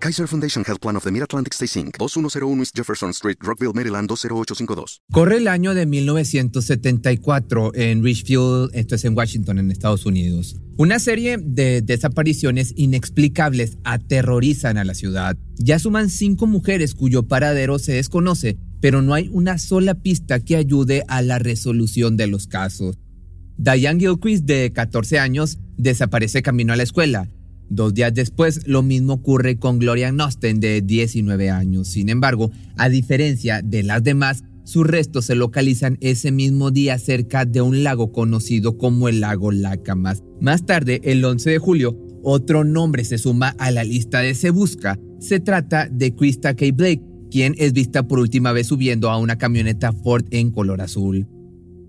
Kaiser Foundation Health Plan of the Mid-Atlantic Stay Inc., 2101 East Jefferson Street, Rockville, Maryland, 20852. Corre el año de 1974 en Richfield, esto es en Washington, en Estados Unidos. Una serie de desapariciones inexplicables aterrorizan a la ciudad. Ya suman cinco mujeres cuyo paradero se desconoce, pero no hay una sola pista que ayude a la resolución de los casos. Diane Gilchrist, de 14 años, desaparece camino a la escuela. Dos días después, lo mismo ocurre con Gloria Nosten, de 19 años. Sin embargo, a diferencia de las demás, sus restos se localizan ese mismo día cerca de un lago conocido como el lago Lacamas. Más tarde, el 11 de julio, otro nombre se suma a la lista de Se Busca. Se trata de Krista K. Blake, quien es vista por última vez subiendo a una camioneta Ford en color azul.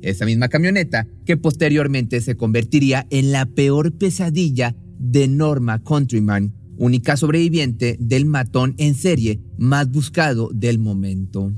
Esa misma camioneta que posteriormente se convertiría en la peor pesadilla de Norma Countryman, única sobreviviente del matón en serie más buscado del momento.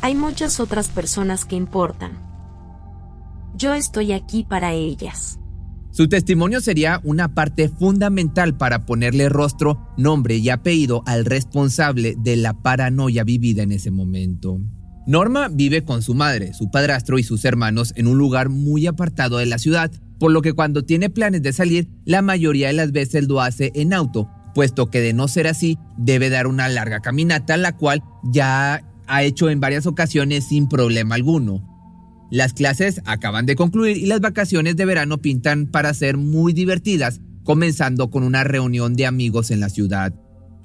Hay muchas otras personas que importan. Yo estoy aquí para ellas. Su testimonio sería una parte fundamental para ponerle rostro, nombre y apellido al responsable de la paranoia vivida en ese momento. Norma vive con su madre, su padrastro y sus hermanos en un lugar muy apartado de la ciudad, por lo que cuando tiene planes de salir, la mayoría de las veces lo hace en auto, puesto que de no ser así, debe dar una larga caminata, la cual ya ha hecho en varias ocasiones sin problema alguno. Las clases acaban de concluir y las vacaciones de verano pintan para ser muy divertidas, comenzando con una reunión de amigos en la ciudad.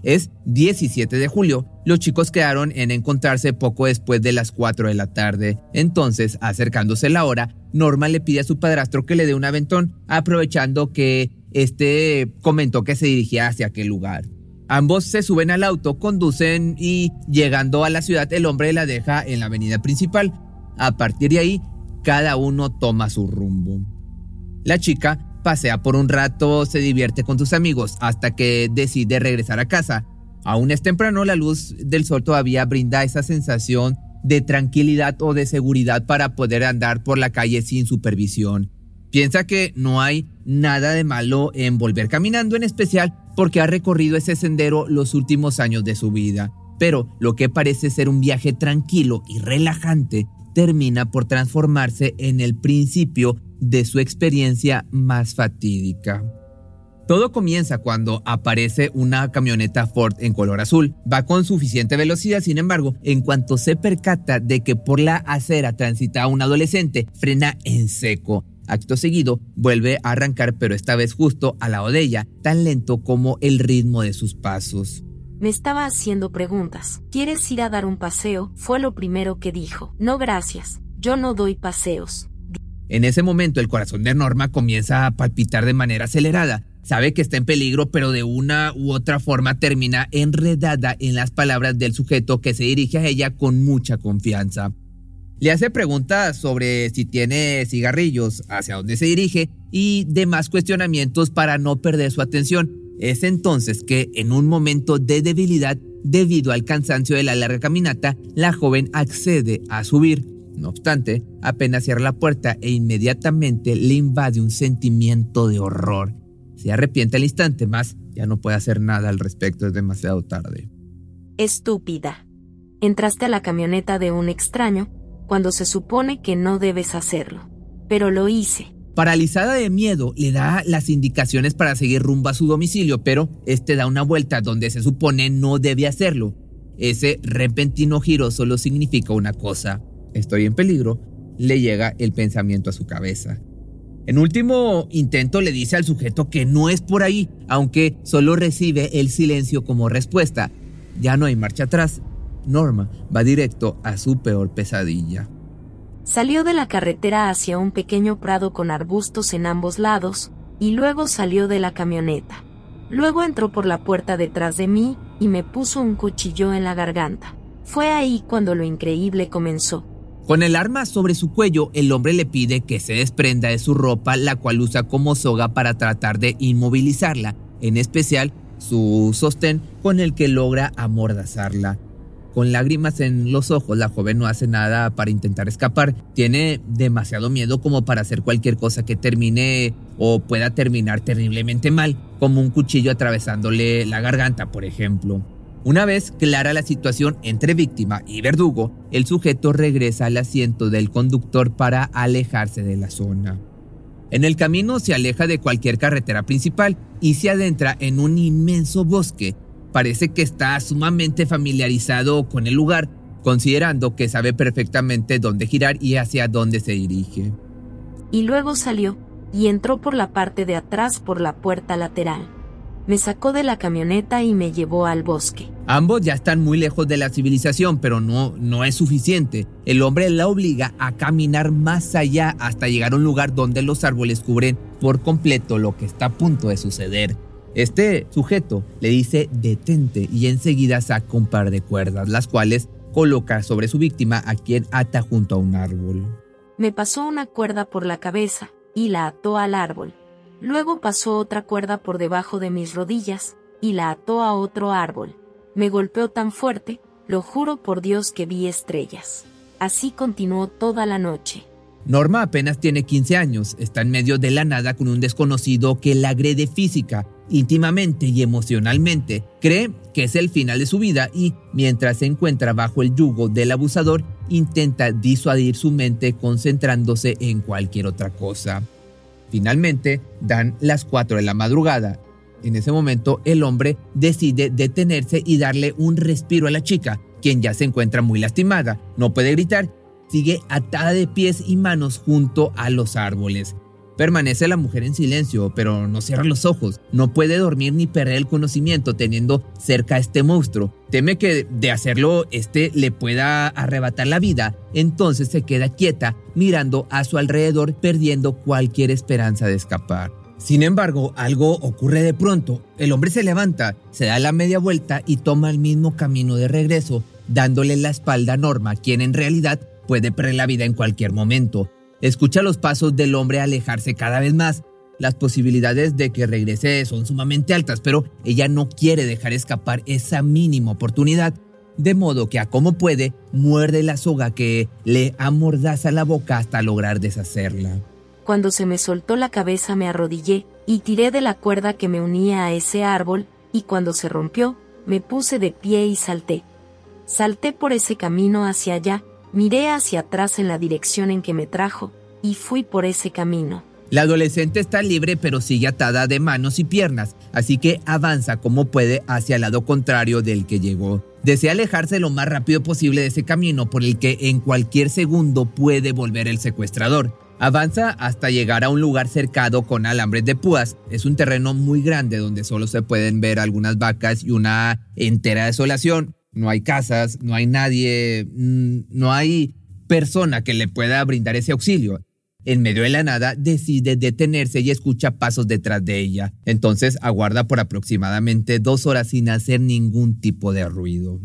Es 17 de julio. Los chicos quedaron en encontrarse poco después de las 4 de la tarde. Entonces, acercándose la hora, Norma le pide a su padrastro que le dé un aventón, aprovechando que este comentó que se dirigía hacia aquel lugar. Ambos se suben al auto, conducen y llegando a la ciudad el hombre la deja en la avenida principal. A partir de ahí, cada uno toma su rumbo. La chica pasea por un rato, se divierte con sus amigos hasta que decide regresar a casa. Aún es temprano, la luz del sol todavía brinda esa sensación de tranquilidad o de seguridad para poder andar por la calle sin supervisión. Piensa que no hay nada de malo en volver caminando, en especial porque ha recorrido ese sendero los últimos años de su vida. Pero lo que parece ser un viaje tranquilo y relajante termina por transformarse en el principio de su experiencia más fatídica. Todo comienza cuando aparece una camioneta Ford en color azul. Va con suficiente velocidad, sin embargo, en cuanto se percata de que por la acera transita un adolescente, frena en seco. Acto seguido, vuelve a arrancar, pero esta vez justo al lado de ella, tan lento como el ritmo de sus pasos. Me estaba haciendo preguntas. ¿Quieres ir a dar un paseo? Fue lo primero que dijo. No gracias. Yo no doy paseos. En ese momento el corazón de Norma comienza a palpitar de manera acelerada. Sabe que está en peligro, pero de una u otra forma termina enredada en las palabras del sujeto que se dirige a ella con mucha confianza. Le hace preguntas sobre si tiene cigarrillos, hacia dónde se dirige y demás cuestionamientos para no perder su atención. Es entonces que, en un momento de debilidad, debido al cansancio de la larga caminata, la joven accede a subir. No obstante, apenas cierra la puerta e inmediatamente le invade un sentimiento de horror. Se arrepiente al instante, más ya no puede hacer nada al respecto, es demasiado tarde. Estúpida. Entraste a la camioneta de un extraño cuando se supone que no debes hacerlo. Pero lo hice. Paralizada de miedo, le da las indicaciones para seguir rumbo a su domicilio, pero este da una vuelta donde se supone no debe hacerlo. Ese repentino giro solo significa una cosa, estoy en peligro, le llega el pensamiento a su cabeza. En último intento le dice al sujeto que no es por ahí, aunque solo recibe el silencio como respuesta. Ya no hay marcha atrás. Norma va directo a su peor pesadilla. Salió de la carretera hacia un pequeño prado con arbustos en ambos lados, y luego salió de la camioneta. Luego entró por la puerta detrás de mí, y me puso un cuchillo en la garganta. Fue ahí cuando lo increíble comenzó. Con el arma sobre su cuello, el hombre le pide que se desprenda de su ropa, la cual usa como soga para tratar de inmovilizarla, en especial su sostén con el que logra amordazarla. Con lágrimas en los ojos, la joven no hace nada para intentar escapar. Tiene demasiado miedo como para hacer cualquier cosa que termine o pueda terminar terriblemente mal, como un cuchillo atravesándole la garganta, por ejemplo. Una vez clara la situación entre víctima y verdugo, el sujeto regresa al asiento del conductor para alejarse de la zona. En el camino se aleja de cualquier carretera principal y se adentra en un inmenso bosque. Parece que está sumamente familiarizado con el lugar, considerando que sabe perfectamente dónde girar y hacia dónde se dirige. Y luego salió y entró por la parte de atrás por la puerta lateral me sacó de la camioneta y me llevó al bosque. Ambos ya están muy lejos de la civilización, pero no, no es suficiente. El hombre la obliga a caminar más allá hasta llegar a un lugar donde los árboles cubren por completo lo que está a punto de suceder. Este sujeto le dice detente y enseguida saca un par de cuerdas, las cuales coloca sobre su víctima a quien ata junto a un árbol. Me pasó una cuerda por la cabeza y la ató al árbol. Luego pasó otra cuerda por debajo de mis rodillas, y la ató a otro árbol. Me golpeó tan fuerte, lo juro por Dios que vi estrellas. Así continuó toda la noche. Norma apenas tiene 15 años, está en medio de la nada con un desconocido que la agrede física, íntimamente y emocionalmente. Cree que es el final de su vida y, mientras se encuentra bajo el yugo del abusador, intenta disuadir su mente concentrándose en cualquier otra cosa. Finalmente, dan las 4 de la madrugada. En ese momento, el hombre decide detenerse y darle un respiro a la chica, quien ya se encuentra muy lastimada. No puede gritar, sigue atada de pies y manos junto a los árboles. Permanece la mujer en silencio, pero no cierra los ojos. No puede dormir ni perder el conocimiento teniendo cerca a este monstruo. Teme que de hacerlo este le pueda arrebatar la vida, entonces se queda quieta mirando a su alrededor perdiendo cualquier esperanza de escapar. Sin embargo, algo ocurre de pronto. El hombre se levanta, se da la media vuelta y toma el mismo camino de regreso, dándole la espalda a Norma, quien en realidad puede perder la vida en cualquier momento. Escucha los pasos del hombre alejarse cada vez más. Las posibilidades de que regrese son sumamente altas, pero ella no quiere dejar escapar esa mínima oportunidad. De modo que a como puede, muerde la soga que le amordaza la boca hasta lograr deshacerla. Cuando se me soltó la cabeza me arrodillé y tiré de la cuerda que me unía a ese árbol, y cuando se rompió, me puse de pie y salté. Salté por ese camino hacia allá, Miré hacia atrás en la dirección en que me trajo y fui por ese camino. La adolescente está libre pero sigue atada de manos y piernas, así que avanza como puede hacia el lado contrario del que llegó. Desea alejarse lo más rápido posible de ese camino por el que en cualquier segundo puede volver el secuestrador. Avanza hasta llegar a un lugar cercado con alambres de púas. Es un terreno muy grande donde solo se pueden ver algunas vacas y una entera desolación no hay casas, no hay nadie, mm, no hay persona que le pueda brindar ese auxilio. En medio de la nada decide detenerse y escucha pasos detrás de ella. Entonces aguarda por aproximadamente dos horas sin hacer ningún tipo de ruido.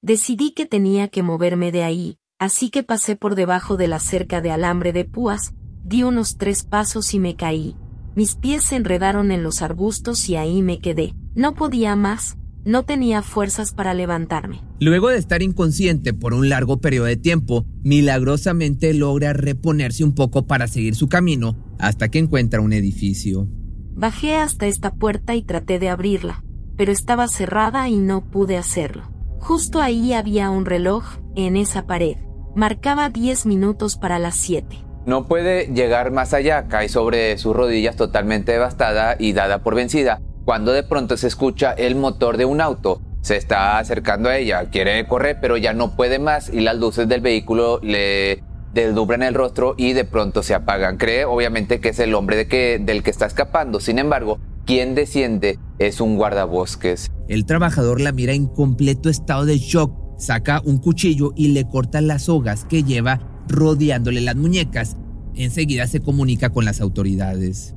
Decidí que tenía que moverme de ahí, así que pasé por debajo de la cerca de alambre de púas, di unos tres pasos y me caí. Mis pies se enredaron en los arbustos y ahí me quedé. No podía más, no tenía fuerzas para levantarme. Luego de estar inconsciente por un largo periodo de tiempo, milagrosamente logra reponerse un poco para seguir su camino hasta que encuentra un edificio. Bajé hasta esta puerta y traté de abrirla, pero estaba cerrada y no pude hacerlo. Justo ahí había un reloj, en esa pared. Marcaba 10 minutos para las 7. No puede llegar más allá, cae sobre sus rodillas totalmente devastada y dada por vencida cuando de pronto se escucha el motor de un auto. Se está acercando a ella, quiere correr, pero ya no puede más y las luces del vehículo le deslumbran el rostro y de pronto se apagan. Cree obviamente que es el hombre de que, del que está escapando. Sin embargo, quien desciende es un guardabosques. El trabajador la mira en completo estado de shock, saca un cuchillo y le corta las sogas que lleva rodeándole las muñecas. Enseguida se comunica con las autoridades.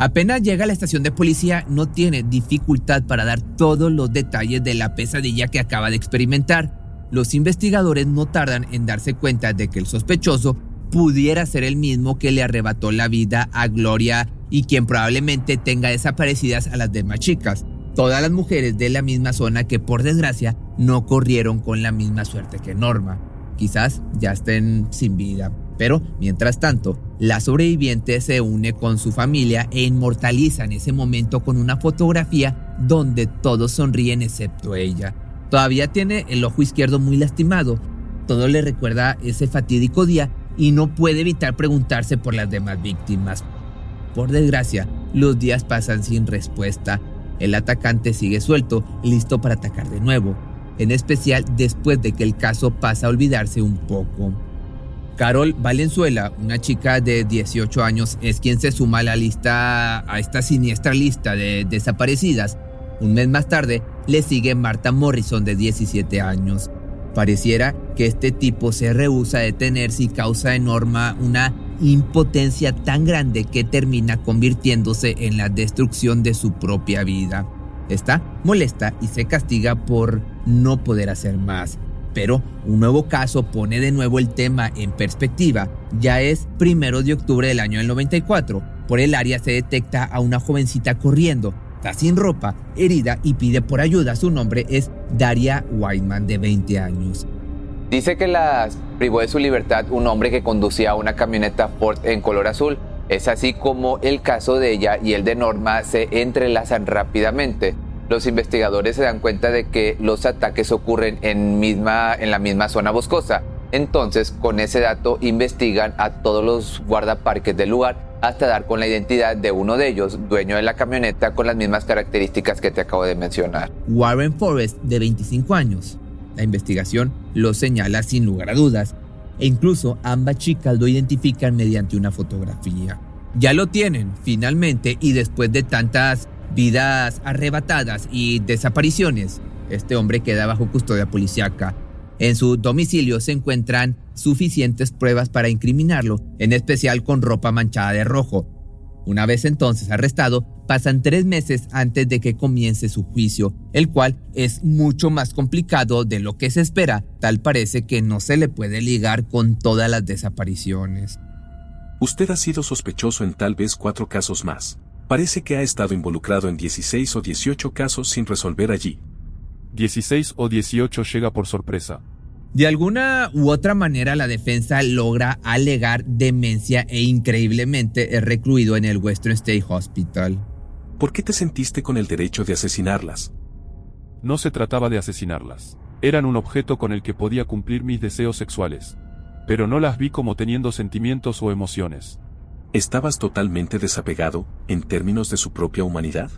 Apenas llega a la estación de policía, no tiene dificultad para dar todos los detalles de la pesadilla que acaba de experimentar. Los investigadores no tardan en darse cuenta de que el sospechoso pudiera ser el mismo que le arrebató la vida a Gloria y quien probablemente tenga desaparecidas a las demás chicas. Todas las mujeres de la misma zona que por desgracia no corrieron con la misma suerte que Norma. Quizás ya estén sin vida. Pero, mientras tanto, la sobreviviente se une con su familia e inmortaliza en ese momento con una fotografía donde todos sonríen excepto ella. Todavía tiene el ojo izquierdo muy lastimado. Todo le recuerda ese fatídico día y no puede evitar preguntarse por las demás víctimas. Por desgracia, los días pasan sin respuesta. El atacante sigue suelto, listo para atacar de nuevo, en especial después de que el caso pasa a olvidarse un poco. Carol Valenzuela, una chica de 18 años, es quien se suma a la lista, a esta siniestra lista de desaparecidas. Un mes más tarde le sigue Marta Morrison de 17 años. Pareciera que este tipo se rehúsa a detenerse y causa enorme una impotencia tan grande que termina convirtiéndose en la destrucción de su propia vida. Está molesta y se castiga por no poder hacer más. Pero un nuevo caso pone de nuevo el tema en perspectiva. Ya es primero de octubre del año del 94. Por el área se detecta a una jovencita corriendo. Está sin ropa, herida y pide por ayuda. Su nombre es Daria Whiteman, de 20 años. Dice que la privó de su libertad un hombre que conducía una camioneta Ford en color azul. Es así como el caso de ella y el de Norma se entrelazan rápidamente los investigadores se dan cuenta de que los ataques ocurren en, misma, en la misma zona boscosa. Entonces, con ese dato, investigan a todos los guardaparques del lugar hasta dar con la identidad de uno de ellos, dueño de la camioneta con las mismas características que te acabo de mencionar. Warren Forrest, de 25 años. La investigación lo señala sin lugar a dudas, e incluso ambas chicas lo identifican mediante una fotografía. Ya lo tienen, finalmente, y después de tantas vidas arrebatadas y desapariciones. Este hombre queda bajo custodia policiaca. En su domicilio se encuentran suficientes pruebas para incriminarlo, en especial con ropa manchada de rojo. Una vez entonces arrestado, pasan tres meses antes de que comience su juicio, el cual es mucho más complicado de lo que se espera. Tal parece que no se le puede ligar con todas las desapariciones. Usted ha sido sospechoso en tal vez cuatro casos más. Parece que ha estado involucrado en 16 o 18 casos sin resolver allí. 16 o 18 llega por sorpresa. De alguna u otra manera la defensa logra alegar demencia e increíblemente es recluido en el Western State Hospital. ¿Por qué te sentiste con el derecho de asesinarlas? No se trataba de asesinarlas. Eran un objeto con el que podía cumplir mis deseos sexuales. Pero no las vi como teniendo sentimientos o emociones. ¿Estabas totalmente desapegado, en términos de su propia humanidad?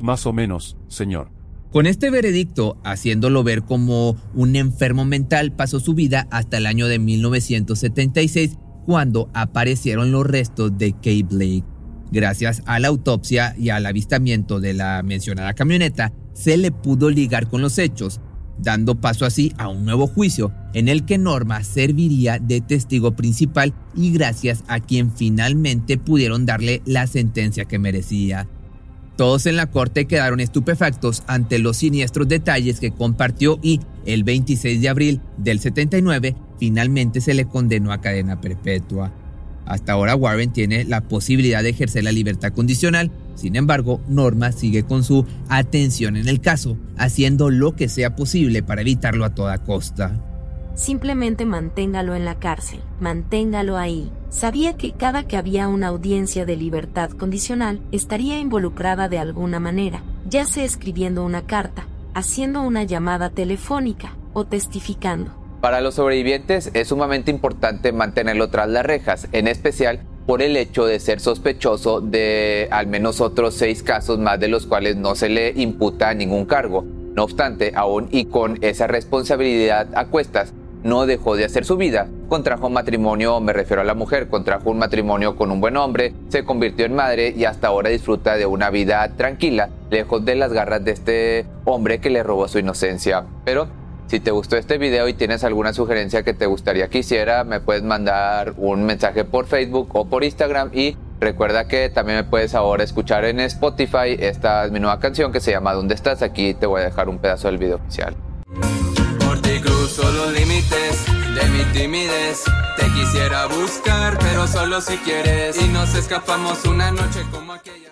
Más o menos, señor. Con este veredicto, haciéndolo ver como un enfermo mental, pasó su vida hasta el año de 1976, cuando aparecieron los restos de Kay Blake. Gracias a la autopsia y al avistamiento de la mencionada camioneta, se le pudo ligar con los hechos, dando paso así a un nuevo juicio en el que Norma serviría de testigo principal y gracias a quien finalmente pudieron darle la sentencia que merecía. Todos en la corte quedaron estupefactos ante los siniestros detalles que compartió y el 26 de abril del 79 finalmente se le condenó a cadena perpetua. Hasta ahora Warren tiene la posibilidad de ejercer la libertad condicional, sin embargo, Norma sigue con su atención en el caso, haciendo lo que sea posible para evitarlo a toda costa. Simplemente manténgalo en la cárcel, manténgalo ahí. Sabía que cada que había una audiencia de libertad condicional, estaría involucrada de alguna manera, ya sea escribiendo una carta, haciendo una llamada telefónica o testificando. Para los sobrevivientes es sumamente importante mantenerlo tras las rejas, en especial por el hecho de ser sospechoso de al menos otros seis casos más de los cuales no se le imputa ningún cargo. No obstante, aún y con esa responsabilidad a cuestas, no dejó de hacer su vida. Contrajo matrimonio, me refiero a la mujer, contrajo un matrimonio con un buen hombre, se convirtió en madre y hasta ahora disfruta de una vida tranquila, lejos de las garras de este hombre que le robó su inocencia. Pero si te gustó este video y tienes alguna sugerencia que te gustaría que hiciera, me puedes mandar un mensaje por Facebook o por Instagram y Recuerda que también me puedes ahora escuchar en Spotify. Esta es mi nueva canción que se llama ¿Dónde estás? Aquí te voy a dejar un pedazo del video oficial. Por ti cruzo los límites de mi timidez. Te quisiera buscar, pero solo si quieres. Y nos escapamos una noche como aquella.